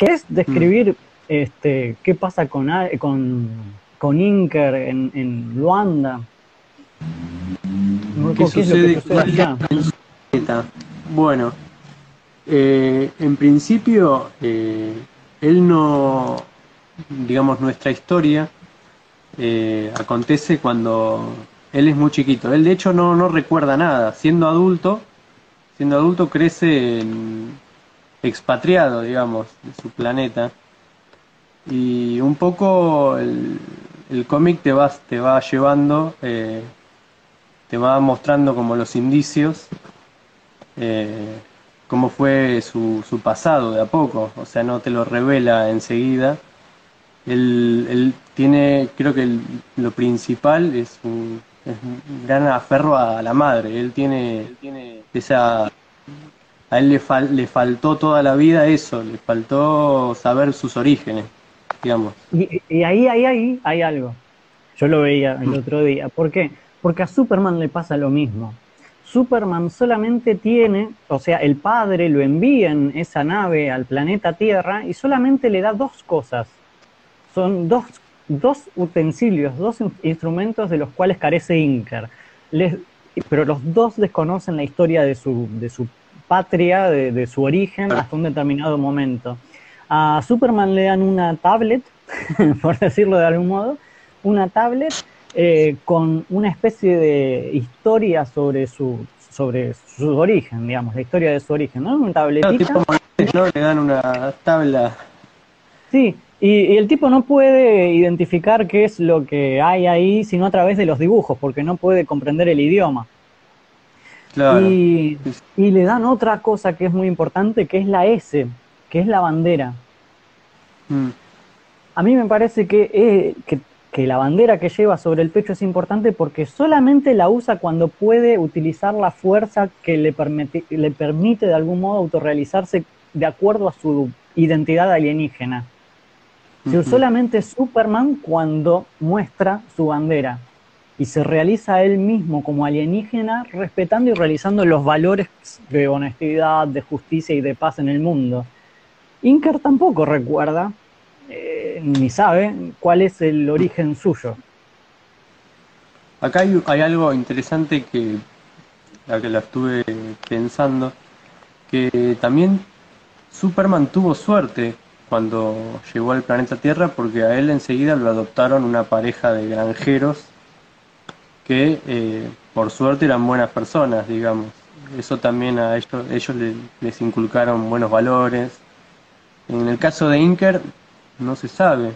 ¿Querés describir este, qué pasa con, con, con Inker en, en Luanda? ¿Qué, sucede, Bueno, eh, en principio, eh, él no, digamos, nuestra historia eh, acontece cuando él es muy chiquito. Él de hecho no, no recuerda nada. Siendo adulto, siendo adulto crece expatriado, digamos, de su planeta. Y un poco el, el cómic te va, te va llevando, eh, te va mostrando como los indicios, eh, cómo fue su, su pasado de a poco. O sea, no te lo revela enseguida él, tiene, creo que lo principal es un, gran aferro a la madre. Él tiene, tiene esa. A él le, le faltó toda la vida eso, le faltó saber sus orígenes, digamos. Y, ahí, ahí, ahí hay algo. Yo lo veía el otro día. ¿Por qué? Porque a Superman le pasa lo mismo. Superman solamente tiene, o sea, el padre lo envía en esa nave al planeta Tierra y solamente le da dos cosas son dos, dos utensilios, dos instrumentos de los cuales carece Inker. pero los dos desconocen la historia de su, de su patria, de, su origen, hasta un determinado momento. A Superman le dan una tablet, por decirlo de algún modo, una tablet eh, con una especie de historia sobre su, sobre su origen, digamos, la historia de su origen, ¿no? Una tabletita. No, le dan una tabla. Sí, y, el tipo no puede identificar qué es lo que hay ahí, sino a través de los dibujos, porque no puede comprender el idioma. Y, le dan otra cosa que es muy importante, que es la S, que es la bandera. Mm. A mí me parece eh, que, que, la bandera que lleva sobre el pecho es importante porque solamente la usa cuando puede utilizar la fuerza que le permite, le permite de algún modo autorrealizarse de acuerdo a su identidad alienígena. Solamente Superman cuando muestra su bandera y se realiza él mismo como alienígena respetando y realizando los valores de honestidad, de justicia y de paz en el mundo. Inker tampoco recuerda eh, ni sabe cuál es el origen suyo. Acá hay, hay algo interesante que, la que la estuve pensando, que también Superman tuvo suerte cuando llegó al planeta Tierra porque a él enseguida lo adoptaron una pareja de granjeros que eh, por suerte eran buenas personas, digamos. Eso también a ellos, ellos les, inculcaron buenos valores. En el caso de Inker no se sabe,